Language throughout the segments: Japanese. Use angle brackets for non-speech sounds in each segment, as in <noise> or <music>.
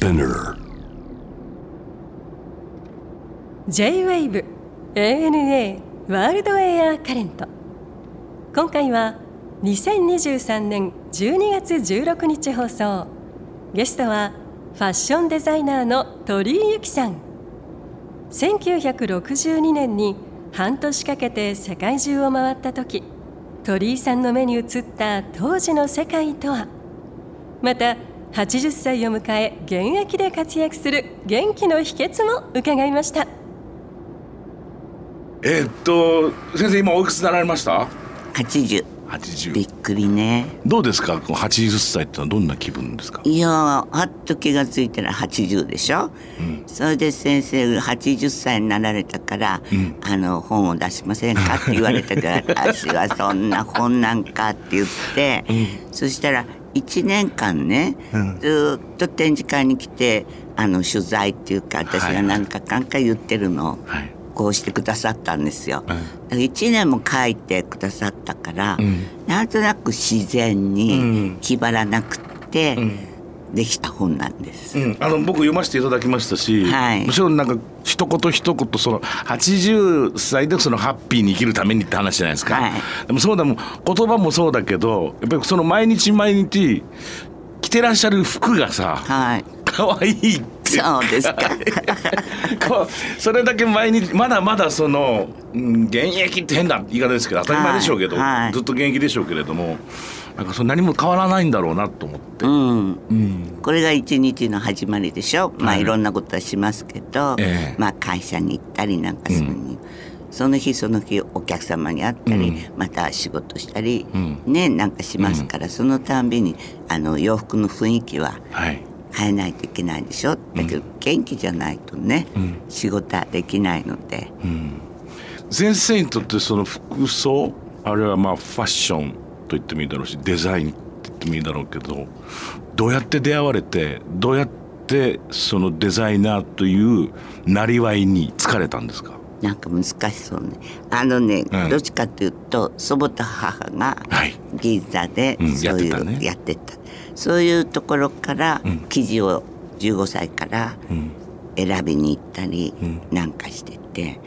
Spinner. J-WAVE ANA ワールドエアカレント今回は2023年12月16日放送。ゲストはファッションデザイナーの鳥居由紀さん。1962年に半年かけて世界中を回った時鳥居さんの目に映った当時の世界とは。また80歳を迎え現役で活躍する元気の秘訣も伺いました。えーっと先生今おいくつになられました？80 80びっくりね。どうですか？この80歳ってのはどんな気分ですか？いやーあっと気がついたら80でしょ、それで先生が80歳になられたから、あの本を出しませんか？って言われたから <laughs> 私はそんな本なんかって言って、そしたら1年間ね、ずーっと展示会に来てあの取材っていうか私が何かかんか言ってるのを、はい。こうしてくださったんですよ。だから1年も書いてくださったから、なんとなく自然に気張らなくってできた本なんです。うん、あの僕読ませていただきましたし、はいもちろんなんか一言一言その80歳でそのハッピーに生きるためにって話じゃないですか、はいでもそうだもん言葉もそうだけどやっぱりその毎日毎日着てらっしゃる服がさはい。可愛いってそうですか。<laughs> こうそれだけ毎日まだまだその、うん、現役って変な言い方ですけど当たり前でしょうけど、はいはいずっと現役でしょうけれどもなんかその何も変わらないんだろうなと思って、うん。これが一日の始まりでしょ？まあいろんなことはしますけど、ええ。まあ会社に行ったりなんかするに。その日その日お客様に会ったり、また仕事したり、ねなんかしますから、そのたんびにあの洋服の雰囲気ははい。変えないといけないでしょ？だけど元気じゃないとね、仕事はできないので、先生にとってその服装あるいはまあファッションと言ってもいいだろうしデザインって言ってもいいだろうけどどうやって出会われてどうやってそのデザイナーというなりわいに疲れたんですか？なんか難しそうね。あのね、うん。どっちかというと祖母と母がはい。銀座でうんそういうやってたね。やってた,、そういうところから生地を15歳から選びに行ったりなんかしてて、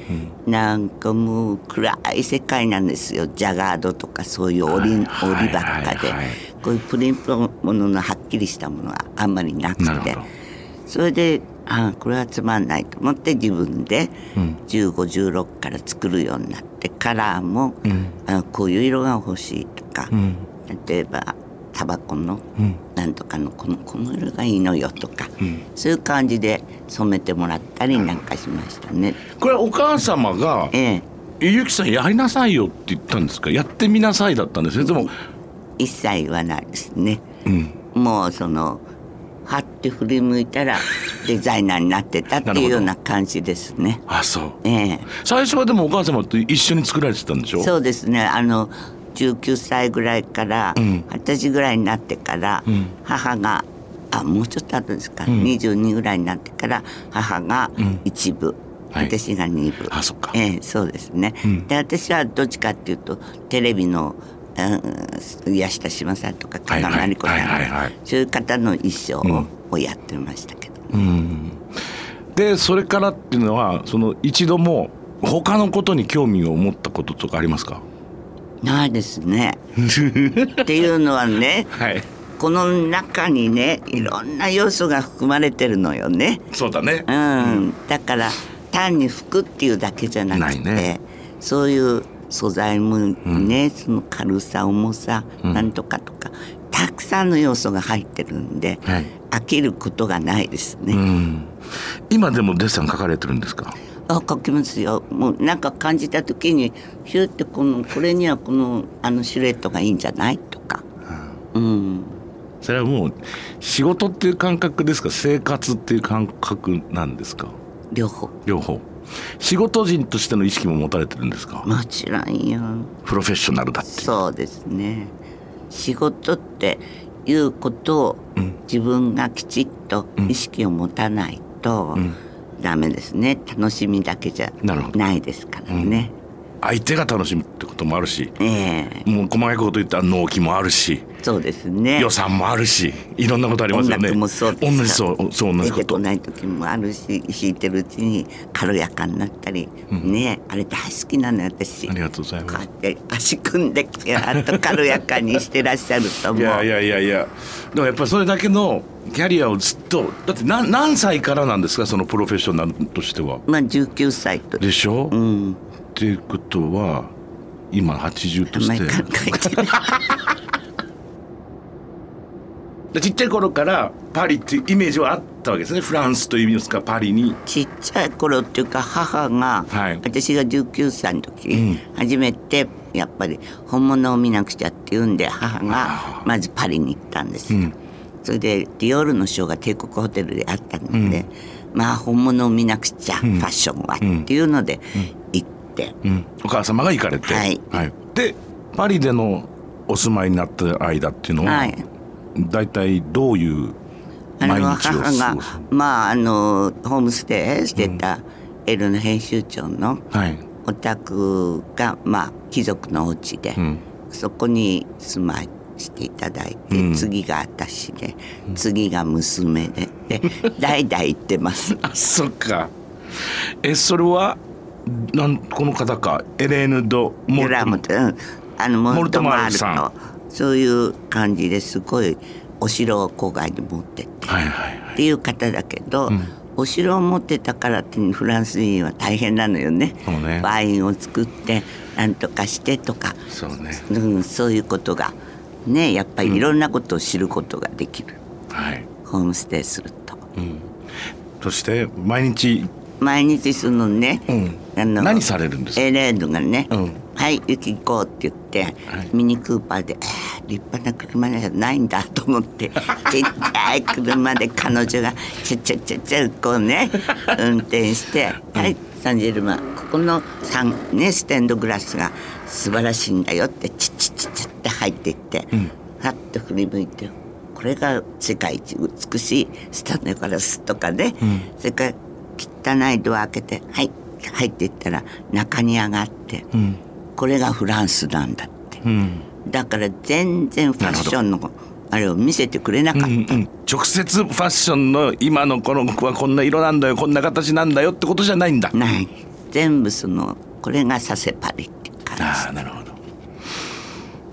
なんかもう暗い世界なんですよ。ジャガードとかそういう織り,、りばっかで、こういうプリントもののはっきりしたものはあんまりなくて。それでああこれはつまんないと思って自分で1516から作るようになってカラーも、あこういう色が欲しいとか、例えばタバコのなんとかのこのこの色がいいのよとか、そういう感じで染めてもらったりなんかしましたね。これはお母様がええ「えゆきさんやりなさいよ」って言ったんですか？やってみなさいだったんですそれとも一切言わないですね。もうそのはって振り向いたら <laughs> デザイナーになってたっていうような感じですね。あそう。ええ。最初はでもお母様と一緒に作られてたんでしょ？そうですね。あの19歳ぐらいから二十歳ぐらいになってから、母があもうちょっと後ですか、22ぐらいになってから母が一部、はい。私が二部。あそっか。ええそうですね、で私はどっちかっていうとテレビのうん宮下志麻さんとか加賀まりこさんそういう方の衣装をやってましたけど、でそれからっていうのはその一度も他のことに興味を持ったこととかありますか？ないですね。っていうのはねはい。この中にねいろんな要素が含まれてるのよね。そうだね。うん、だから単に服っていうだけじゃなくてね。そういう素材もね、その軽さ重さ、なんとかとかたくさんの要素が入ってるんで、はい。飽きることがないですね。うん。今でもデッサン書かれてるんですか？あ書きますよ。もうなんか感じた時にヒューってこのこれにはこのあのシルエットがいいんじゃない？とか、うん、それはもう仕事っていう感覚ですか？生活っていう感覚なんですか？両方。両方。仕事人としての意識も持たれてるんですか？もちろんよ。プロフェッショナルだって。そうですね。仕事っていうことを自分がきちっと意識を持たないとダメですね。楽しみだけじゃないですからね、相手が楽しむってこともあるしええ。もう細かいこと言ったら納期もあるしそうですね。予算もあるしいろんなことありますよね。音楽もそう同じそうそう同じこと。出てこない時もあるし弾いてるうちに軽やかになったり、ねあれ大好きなのよ私。ありがとうございます。こうやって足組んでピャーっと軽やかにしてらっしゃると思う。いやいやいやいや。でもやっぱりそれだけのキャリアをずっとだって何何歳からなんですかそのプロフェッショナルとしては？まあ19歳と。でしょ、うん。っていうことは今80として。<laughs> ちっちゃい頃からパリっていうイメージはあったわけですね。フランスという意味ですかパリに。ちっちゃい頃っていうか母が、はい。私が19歳の時、うん。初めてやっぱり本物を見なくちゃっていうんで母がまずパリに行ったんです。よ、うんそれでディオールのショーが帝国ホテルであったので、まあ本物を見なくちゃ、ファッションはっていうので行って、うん、お母様が行かれて、はい。でパリでのお住まいになった間っていうのは、はい。大体どういうあの毎日を過母がごすまああのホームステイしてたエルの編集長のはい、お宅がまあ貴族のお家で、うん。そこに住まいしていただいて、うん。次が私で次が娘でで <laughs> 代々行ってます。あそっか。えそれはなんこの方か？エレーヌ・ド・モドラムと、うん。あのモルトマールさとそういう感じですごいお城を郊外に持ってって。はいはいはい。っていう方だけど、お城を持ってたからってフランス人は大変なのよね。ね。ワインを作ってなんとかしてとか、そうね。うん、そういうことがねやっぱりいろんなことを知ることができる、はい、ホームステイすると。うん、そして毎日、毎日そのね、うん、あの何されるんですか？エレーヌがねうん「はい行き行こう」って言って、はい。ミニクーパーで、えー立派な車じゃないんだと思って <laughs> ちっちゃい車で彼女がちゃちゃちゃちゃこうね運転して「はいサンジェルマンここのサン、ね、ステンドグラスが素晴らしいんだよ」ってチッチッチッチッって入っていって、はっと振り向いて。これが世界一美しいスタンドグラスとかね、それから汚いドア開けて「はい」入っていったら中に上がって、うん。これがフランスなんだって、うん。だから全然ファッションのあれを見せてくれなかった、うんうん、直接ファッションの今のこの子はこんな色なんだよこんな形なんだよってことじゃないんだ。ない。全部そのこれがサセパリって感じ。ああなるほど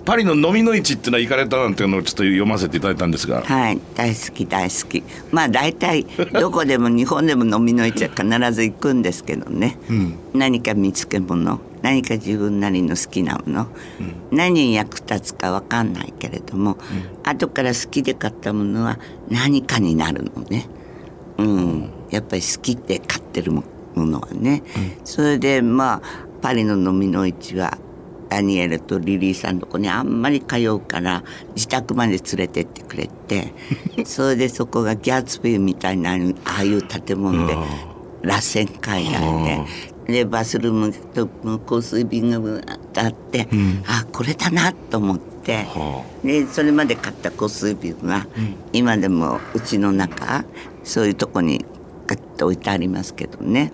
パリの飲みの市っていうのは行かれたなんていうのをちょっと読ませていただいたんですが。はい大好き大好き。まあ大体 <laughs> どこでも日本でも飲みの市は必ず行くんですけどね、何か見つけ物何か自分なりの好きなもの、何に役立つか分かんないけれども、後から好きで買ったものは何かになるのね、うん、やっぱり好きって買ってるものはね、それでまあパリの飲みの市はダニエルとリリーさんのとこにあんまり通うから自宅まで連れてってくれて <laughs> それでそこがギャツビーみたいなああいう建物で螺旋階段で。でバスルームと香水瓶があって、あこれだなと思って、はでそれまで買った香水瓶は、今でもうちの中そういうとこにガッと置いてありますけどね。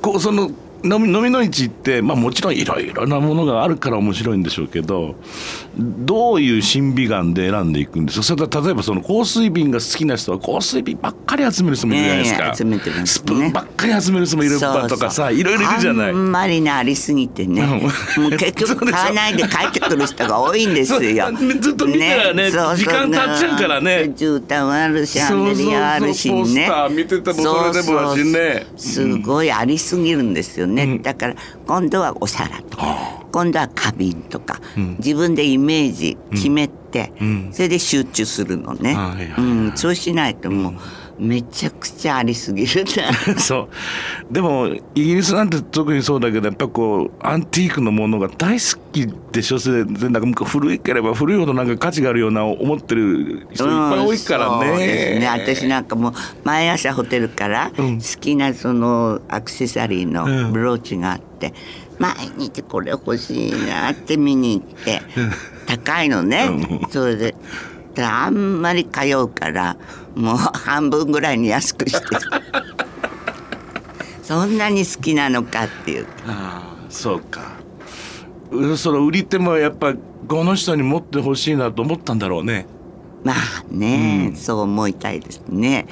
こうその飲み飲みの市って、まあ、もちろんいろいろなものがあるから面白いんでしょうけどどういう審美眼で選んでいくんですか？それと例えばその香水瓶が好きな人は香水瓶ばっかり集める人もいるじゃないですか、ねスプーンばっかり集める人もいるとかさいろいろいるじゃない。あんまりなありすぎてね、もう結局 <laughs> 買わないで帰ってくる人が多いんですよ。ずっと見たらね時間経っちゃうからね。絨毯はあるしシャンデリアあるしね。そうそうそう見ててもそれでもだしね。すごいありすぎるんですよね。だから今度はお皿とか、今度は花瓶とか、自分でイメージ決めて、それで集中するのね。はいはいはいうん、そうしないともうめちゃくちゃありすぎるな。<laughs> そう。でもイギリスなんて特にそうだけどやっぱこうアンティークのものが大好きでしょそれでなんか古いければ古いほどなんか価値があるような思ってる人いっぱい多いからね,、うんね。私なんかもう毎朝ホテルから好きなそのアクセサリーのブローチがあって、毎日これ欲しいなって見に行って高いのね。それでであんまり通うからもう半分ぐらいに安くして。<laughs> そんなに好きなのかっていう。あそうか。うその売り手もやっぱこの人に持ってほしいなと思ったんだろうね。まあね、うん。そう思いたいですね。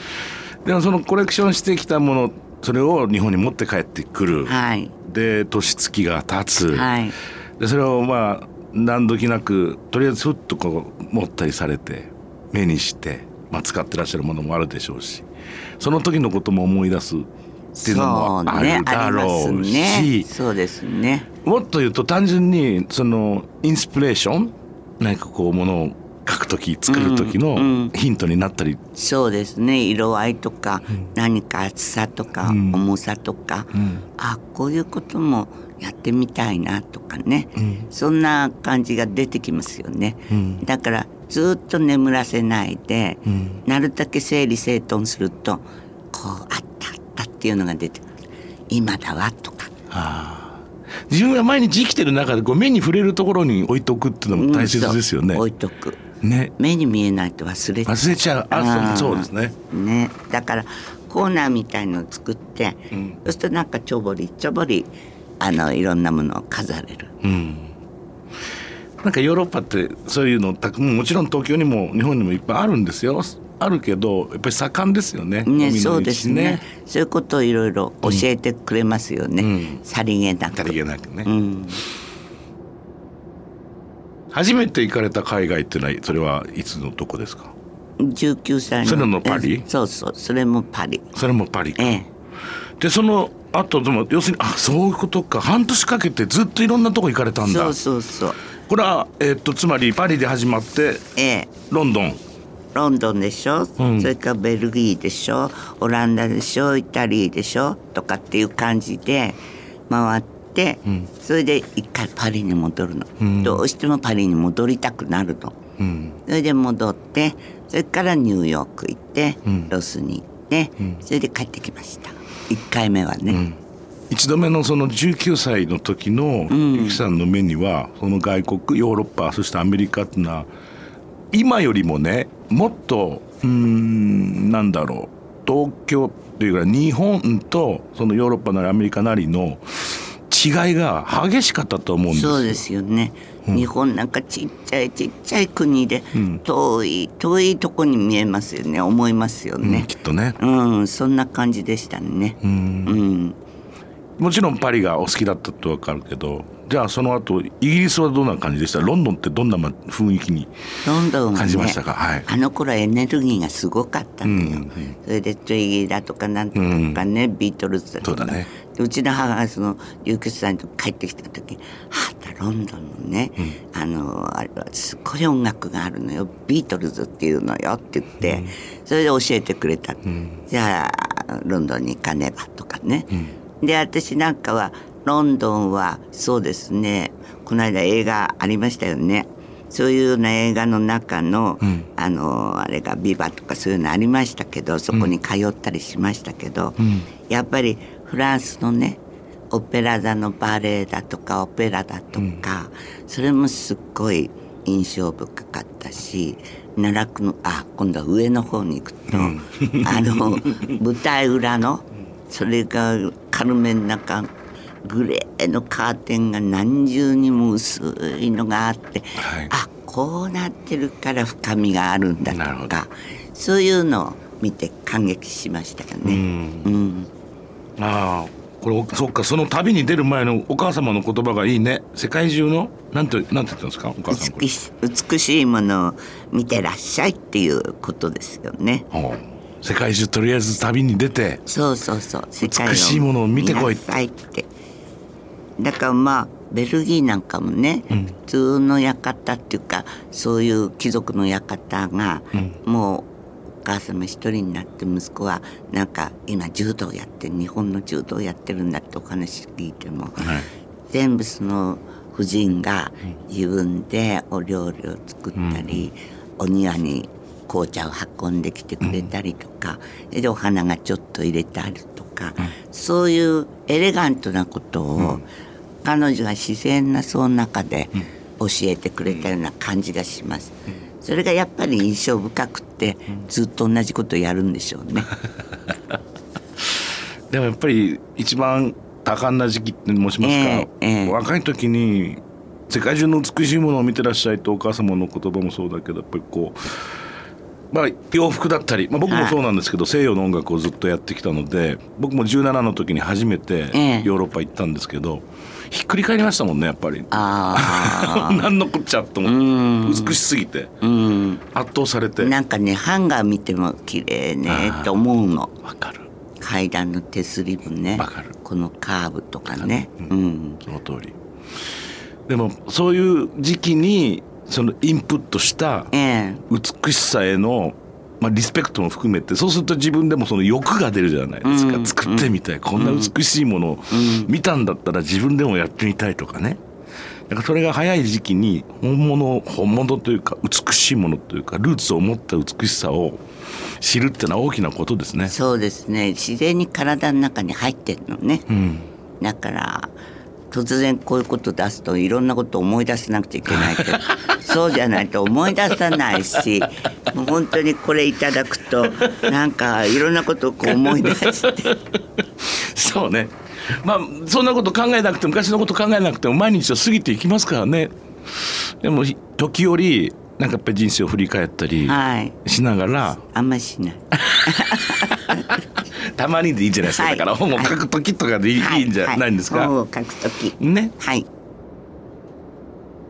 でもそのコレクションしてきたものそれを日本に持って帰ってくる、はい。で年月が経つ、はい。でそれをまあ何時なくとりあえずふっとこう持ったりされて目にして、まあ、使ってらっしゃるものもあるでしょうしその時のことも思い出すっていうのもあるだろうし、ね。そうですね。もっと言うと単純にそのインスピレーション何かこうものを書く時作る時うんうのん。ヒントになったり、そうですね。色合いとか、何か厚さとか、うん。重さとか、うん。あこういうこともやってみたいなとかね、うん。そんな感じが出てきますよね、うん。だからずっと眠らせないで、うん。なるだけ整理整頓するとこうあったあったっていうのが出てくる。今だわとか。ああ。自分が毎日生きてる中でこう目に触れるところに置いとくっていうのも大切ですよね。うん置いとくね。目に見えないと忘れちゃう。忘れちゃう。あそうですね。ね。だからコーナーみたいのを作って、うん。そうするとなんかちょぼりちょぼりあのいろんなものを飾れる。うん。なんかヨーロッパってそういうのたくもちろん東京にも日本にもいっぱいあるんですよ。あるけどやっぱり盛んですよね。ね海の道そうですね。そういうことをいろいろ教えてくれますよね、うん。さりげなく。さりげなくね、うん、初めて行かれた海外っていうのはそれはいつのどこですか？19歳それもパリ？えそうそう。それもパリ。それもパリか、ええ。でその後でも要するにあそういうことか。半年かけてずっといろんなとこ行かれたんだ。そうそうそう。これは、えっとつまりパリで始まってええ。ロンドン。ロンドンでしょ、うん。それからベルギーでしょ？オランダでしょ？イタリーでしょ？とかっていう感じで回って、ん。それで一回パリに戻るの、うん。どうしてもパリに戻りたくなるのうん。それで戻ってそれからニューヨーク行って、うん。ロスに行って、うん。それで帰ってきました。1回目はね、うん。一度目のその19歳の時のん。ゆきさんの目にはその外国ヨーロッパそしてアメリカっていうのは今よりもねもっとうーんなんだろう東京っていうか日本とそのヨーロッパなりアメリカなりの違いが激しかったと思うんですよ。そうですよね、日本なんかちっちゃいちっちゃい国でん。遠い遠いとこに見えますよね。思いますようんねきっとね。うん、そんな感じでしたね。うん。うん。もちろんパリがお好きだったとわかるけどじゃあその後イギリスはどんな感じでした？ロンドンってどんなま雰囲気に感じましたか？はい。あの頃はエネルギーがすごかったのよ、うん。うんそれでトゥイギーだとかなんとかね、ビートルズだとか。そうだね。でうちの母がその琉球さんと帰ってきた時「はあロンドンのね、あのあれはすごい音楽があるのよ。ビートルズっていうのよ」って言って、それで教えてくれた、じゃあロンドンに行かねばとかね、で私なんかはロンドンはそうですね。この間映画ありましたよね。そういうような映画の中の、ん。あのあれが「ビバ」とかそういうのありましたけどそこに通ったりしましたけど、ん。やっぱりフランスのねオペラ座のバレエだとかオペラだとか、それもすっごい印象深かったし奈落のあ今度は上の方に行くと、あの舞台裏のそれが軽めの中グレーのカーテンが何重にも薄いのがあって、はい。あこうなってるから深みがあるんだとかそういうのを見て感激しましたよね。うんああこれそっかその旅に出る前のお母様の言葉がいいね。世界中のなんてなんて言ったんですか？お母さん美し美しいものを見てらっしゃいっていうことですよね。ほう世界中とりあえず旅に出てそうそうそう。世美しいものを見てこい。って。だからまあベルギーなんかもね、普通の館っていうかそういう貴族の館が、もうお母様一人になって息子はなんか今柔道やって日本の柔道やってるんだってお話聞いても、はい。全部その婦人が自分でお料理を作ったり、お庭に紅茶を運んできてくれたりとか、でお花がちょっと入れてあるとか、そういうエレガントなことを、彼女が自然なその中で教えてくれたような感じがします。それがやっぱり印象深くって、ずっと同じことをやるんでしょうね。<laughs> でもやっぱり一番多感な時期って申しますか、ええええ。若い時に世界中の美しいものを見てらっしゃいとお母様の言葉もそうだけどやっぱりこう、まあ、洋服だったり、まあ、僕もそうなんですけど、西洋の音楽をずっとやってきたので僕も17の時に初めてええ。ヨーロッパ行ったんですけど、ひっくり返りましたもんねやっぱり。あ <laughs> 何のこっちゃと思って。美しすぎて。あうん。圧倒されて。なんかねハンガー見ても綺麗ねって思うの。わかる。階段の手すりもねわかる。このカーブとかね。うん。その通り。でもそういう時期にそのインプットしたええ。美しさへの、まあ、リスペクトも含めてそうすると自分でもその欲が出るじゃないですか、うん作ってみたい、こんな美しいものを見たんだったら自分でもやってみたいとかね。だからそれが早い時期に本物本物というか美しいものというかルーツを持った美しさを知るってのは大きなことですね。そうですね。自然に体の中に入ってるのね、うん。だから突然こういうこと出すといろんなこと思い出さなくちゃいけないけど <laughs> そうじゃないと思い出さないしもう本当にこれいただくとなんかいろんなことをこう思い出して <laughs> そうね。まあそんなこと考えなくても昔のこと考えなくても毎日は過ぎていきますからね。でも時折なんかやっぱり人生を振り返ったりはいしながら、あんまりしない。<laughs> たまにでいいんじゃないですか。はいだから本を書く時とかでいい,、い、いんじゃないんですか？本を書くとき。ね。はい。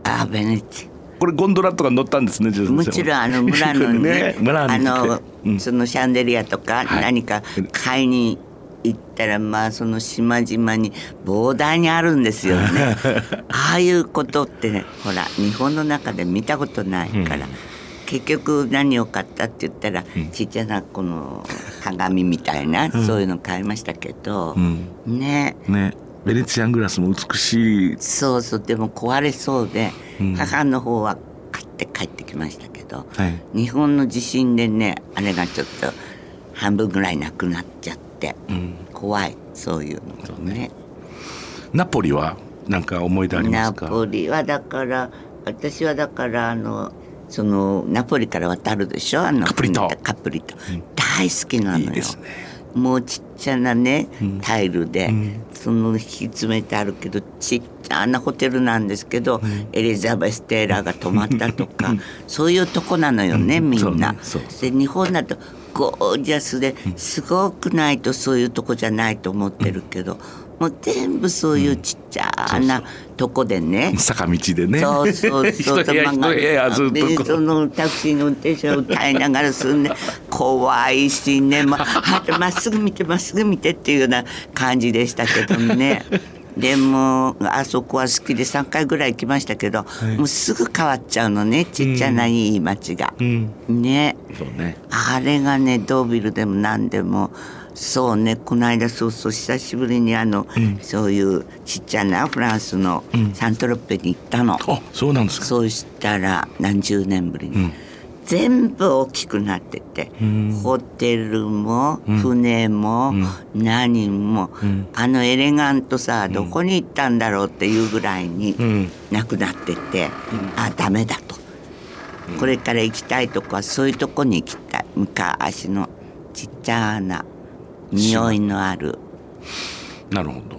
あーベネチこれゴンドラとか乗ったんですね。もちろんあの村のね <laughs> ね村にあの、うんそのシャンデリアとかはい何か買いに行ったらまあその島々に膨大にあるんですよね。<laughs> ああいうことってねほら日本の中で見たことないから。結局何を買ったって言ったら、ちっちゃなこの鏡みたいな、そういうの買いましたけど、ん。ね。ね。ベネチアングラスも美しい。そうそうでも壊れそうで、母の方は買って帰ってきましたけど、はい。日本の地震でねあれがちょっと半分ぐらいなくなっちゃって、怖いそういうのがね。ナポリはなんか思い出ありまナすか？ポリはだから私はだからあのそのナポリから渡るでしょ？あのカプリ島カプリ島、大好きなのよ。ね。もうちっちゃなね、タイルで、その引き詰めてあるけどちっちゃなホテルなんですけど、エリザベス・テイラーが泊まったとか、そういうとこなのよね、みんな。ねで日本だとゴージャスですごくないとそういうとこじゃないと思ってるけど、もう全部そういうちっちゃなとこでね。坂道でね。そうそうそう一部屋一部屋ずっでとこそうのタクシーの運転手を歌いながらすんで怖いしねまあまっすぐ見てまっすぐ見てっていうような感じでしたけどね。<laughs> でもあそこは好きで3回ぐらい行きましたけど、もうすぐ変わっちゃうのねちっちゃないい町が。うん。ねそうね。あれがねドービルでも何でもそうねこの間そうそう久しぶりにあの、そういうちっちゃなフランスのサントロペに行ったの。あ、そうなんですか。そうしたら何十年ぶりに、全部大きくなってて、ホテルも船も何も、あのエレガントさどこに行ったんだろうっていうぐらいにん。なくなってて、あダメだと、これから行きたいとこはそういうとこに行きたい。昔のちっちゃな匂いのある。なるほど。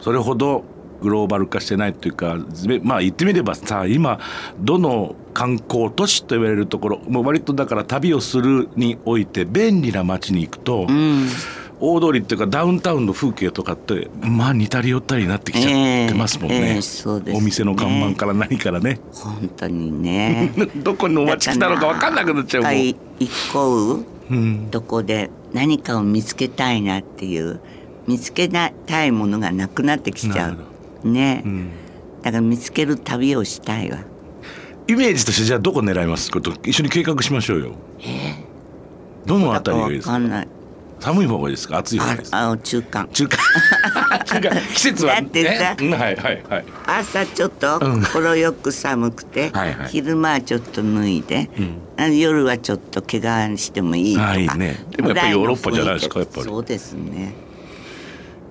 それほどグローバル化してないというか、ぜまあ言ってみればさ、今どの観光都市と言われるところ、もう割とだから旅をするにおいて便利な街に行くと。大通りっていうかダウンタウンの風景とかってまあ似たり寄ったりになってきちゃってますもんね,、ええええそうですね。お店の看板から何からね。本当にね。<laughs> どこの街来たのか分かんなくなっちゃうもん。一回行こううん。とこで何かを見つけたいなっていう見つけたいものがなくなってきちゃう。ね、ん。だから見つける旅をしたいわ。イメージとしてじゃあどこ狙います？こと一緒に計画しましょうよ。どのあたりがいいですかわかんない寒い方がいいですか？暑い方がいいです。かああ中間。中間。中間。<laughs> 季節はだってさねうんはいはいはい。朝ちょっと心よく寒くて、はいはい。昼間はちょっと脱いで、あ夜はちょっと怪我してもいいとか。あいいね。でもやっぱりヨーロッパじゃないですかやっぱり。そうですね。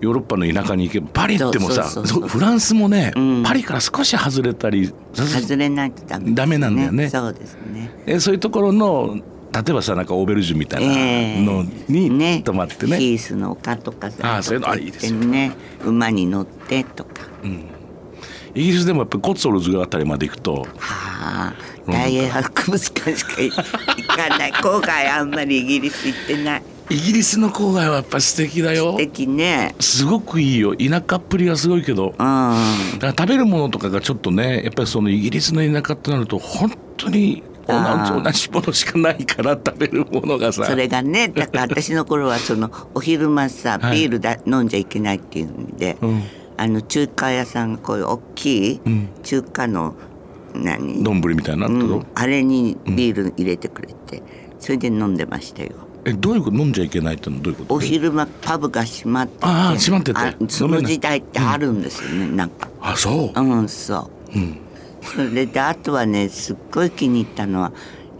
ヨーロッパの田舎に行けばパリってもさフランスもね、ん。パリから少し外れたり外れないとダメです、ダメなんだよね。そうですね。えそういうところの例えばさなんかオーベルジュみたいなのに泊まってね,、ヒースの丘とかさあそういうの。あいいですよ。ね。馬に乗ってとか、イギリスでもやっぱりコッツォルズあたりまで行くと。はあ。大英博物館しか行かない。郊外あんまりイギリス行ってない。イギリスの郊外はやっぱ素敵だよ。素敵ね。すごくいいよ。田舎っぷりがすごいけど、うん。だから食べるものとかがちょっとねやっぱりそのイギリスの田舎ってなると本当に同じものしかないから食べるものがさ。それがね <laughs> だから私の頃はそのお昼間さはい。ビールだ、飲んじゃいけないっていうんで、うん。あの中華屋さんがこういう大きいん。中華の何、丼みたいになうん、あれにビール入れてくれて、それで飲んでましたよ。えどういうこと？飲んじゃいけないってのはどういうこと？お昼間パブが閉まっててああ閉まってて。あその時代ってあるんですよね、なんか。あそう。うんそう。うんそれであとはねすっごい気に入ったのは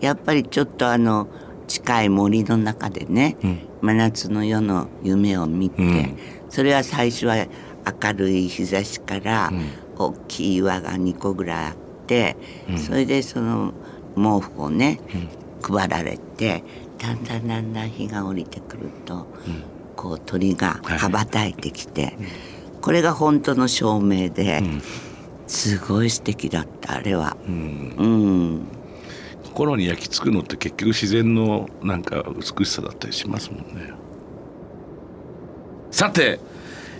やっぱりちょっとあの近い森の中でね、真夏の夜の夢を見て、ん。それは最初は明るい日差しから大きい岩が2個ぐらいあって、それでその毛布をね、配られてだんだんだんだん日が降りてくると、こう鳥が羽ばたいてきて、これが本当の照明で。すごい素敵だったあれは。うん、心に焼き付くのって結局自然のなんか美しさだったりしますもんね。さて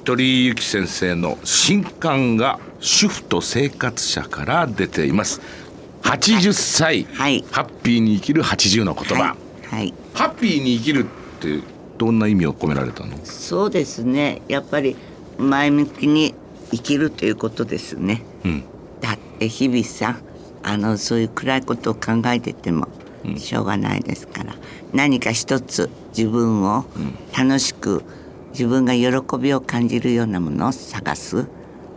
鳥居由紀先生の新刊が主婦と生活者から出ています。80歳、はい。ハッピーに生きる80の言葉、はい、はい、ハッピーに生きるってどんな意味を込められたの？そうですね。やっぱり前向きに生きるということですね、うん。だって日々さあのそういう暗いことを考えててもしょうがないですから、何か一つ自分を楽しく自分が喜びを感じるようなものを探す。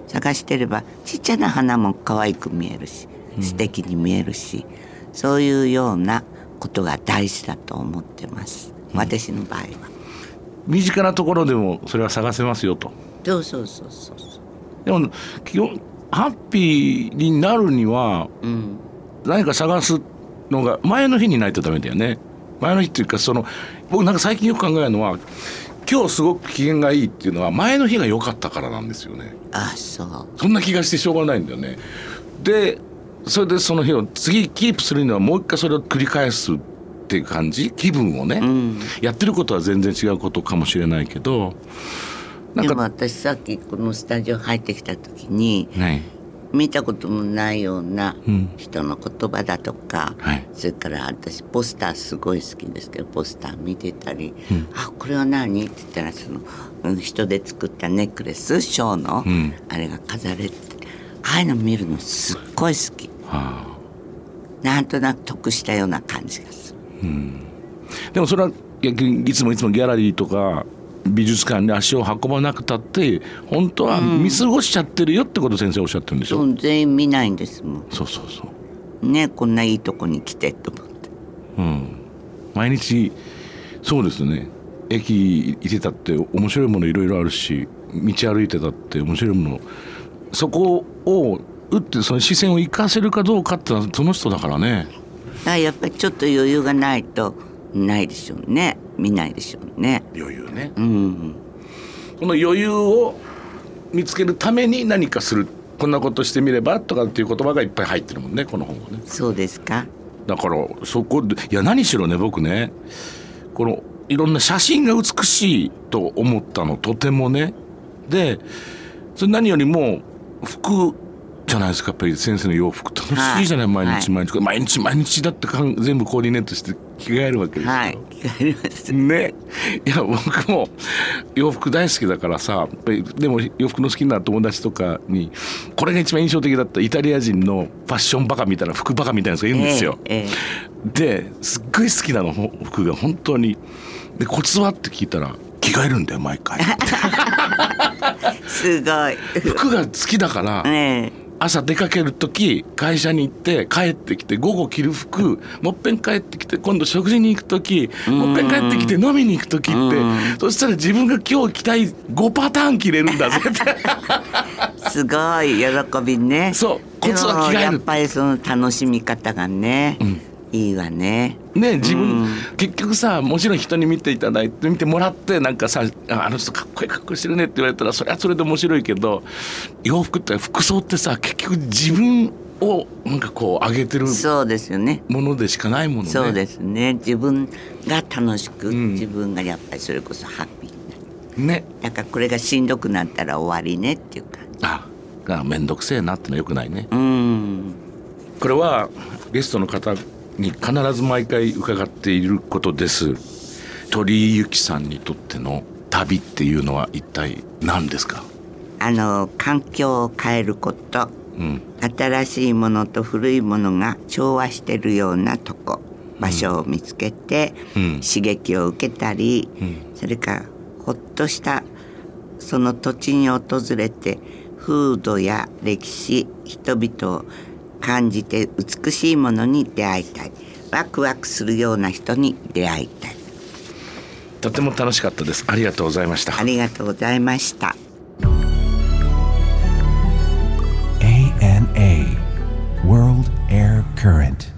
探してればちっちゃな花も可愛く見えるし素敵に見えるし、そういうようなことが大事だと思ってます。私の場合は。身近なところでもそれは探せますよと。そうそうそうそう。でも基本ハッピーになるにはうん。何か探すのが前の日にないとダメだよね。前の日っていうかその僕なんか最近よく考えるのは今日すごく機嫌がいいっていうのは前の日が良かったからなんですよね。あ、そう。そんな気がしてしょうがないんだよね。でそれでその日を次キープするにはもう一回それを繰り返すっていう感じ？気分をね、ん。やってることは全然違うことかもしれないけどでも私さっきこのスタジオ入ってきた時にね見たこともないようなうん。人の言葉だとか、はい。それから私ポスターすごい好きですけどポスター見てたり「あこれは何?」って言ったらそのうん人で作ったネックレスショーの、ん。あれが飾れててああいうの見るのすっごい好き。はあ。なんとなく得したような感じがする。でもそれは逆にいつもいつもギャラリーとか美術館に足を運ばなくたって本当は見過ごしちゃってるよってこと先生おっしゃってるんでしょ、そう全員見ないんですもん。そうそうそう。ねこんないいとこに来てと思って。うん、毎日そうですね。駅いてたって面白いものいろいろあるし道歩いてたって面白いもの。そこを打ってその視線を生かせるかどうかってのはその人だからね。だからやっぱりちょっと余裕がないとないでしょうね見ないでしょうね。余裕ね。うん。この余裕を見つけるために何かするこんなことしてみればとかっていう言葉がいっぱい入ってるもんねこの本はね。そうですか。だからそこでいや何しろね僕ねこのいろんな写真が美しいと思ったのとてもね。でそれ何よりも服じゃないですか。やっぱり先生の洋服楽しい。じゃない、はい。毎日毎日、毎日毎日だってかん全部コーディネートして着替えるわけですよ、はい。着替えります。ね。いや僕も洋服大好きだからさやっぱりでも洋服の好きな友達とかにこれが一番印象的だったイタリア人のファッションバカみたいな服バカみたいなやつがいるんですよ。ええですっごい好きなのほ服が本当に。でコツはって聞いたら着替えるんだよ毎回。え <laughs> えすごい。服が好きだからええ朝出かける時会社に行って帰ってきて午後着る服もっぺん帰ってきて今度食事に行く時もっぺん帰ってきて飲みに行く時ってそしたら自分が今日着たい5パターン着れるんだぜ。っ <laughs> てすごい喜びね。そうコツは着替える。やっぱりその楽しみ方がね、いいわねね自分、うん。結局さもちろん人に見ていただいて見てもらってなんかさああの人かっこいいかっこいいしてるねって言われたらそれはそれで面白いけど洋服って服装ってさ結局自分をなんかこう上げてるそうですよね。ものでしかないものね。そうですね。自分が楽しく、ん。自分がやっぱりそれこそハッピーね。だからこれがしんどくなったら終わりねっていう感じ。ああ面倒くせえなってのはよくないね。うん。これはゲストの方に必ず毎回伺っていることです。鳥居由紀さんにとっての旅っていうのは一体何ですか、あの環境を変えること。うん、新しいものと古いものが調和してるようなとこ場所を見つけて、うん。刺激を受けたり、ん。それからほっとしたその土地に訪れて風土や歴史人々を感じて美しいものに出会いたい。ワクワクするような人に出会いたい。とても楽しかったです。ありがとうございました。ありがとうございました。ANA World Air Current.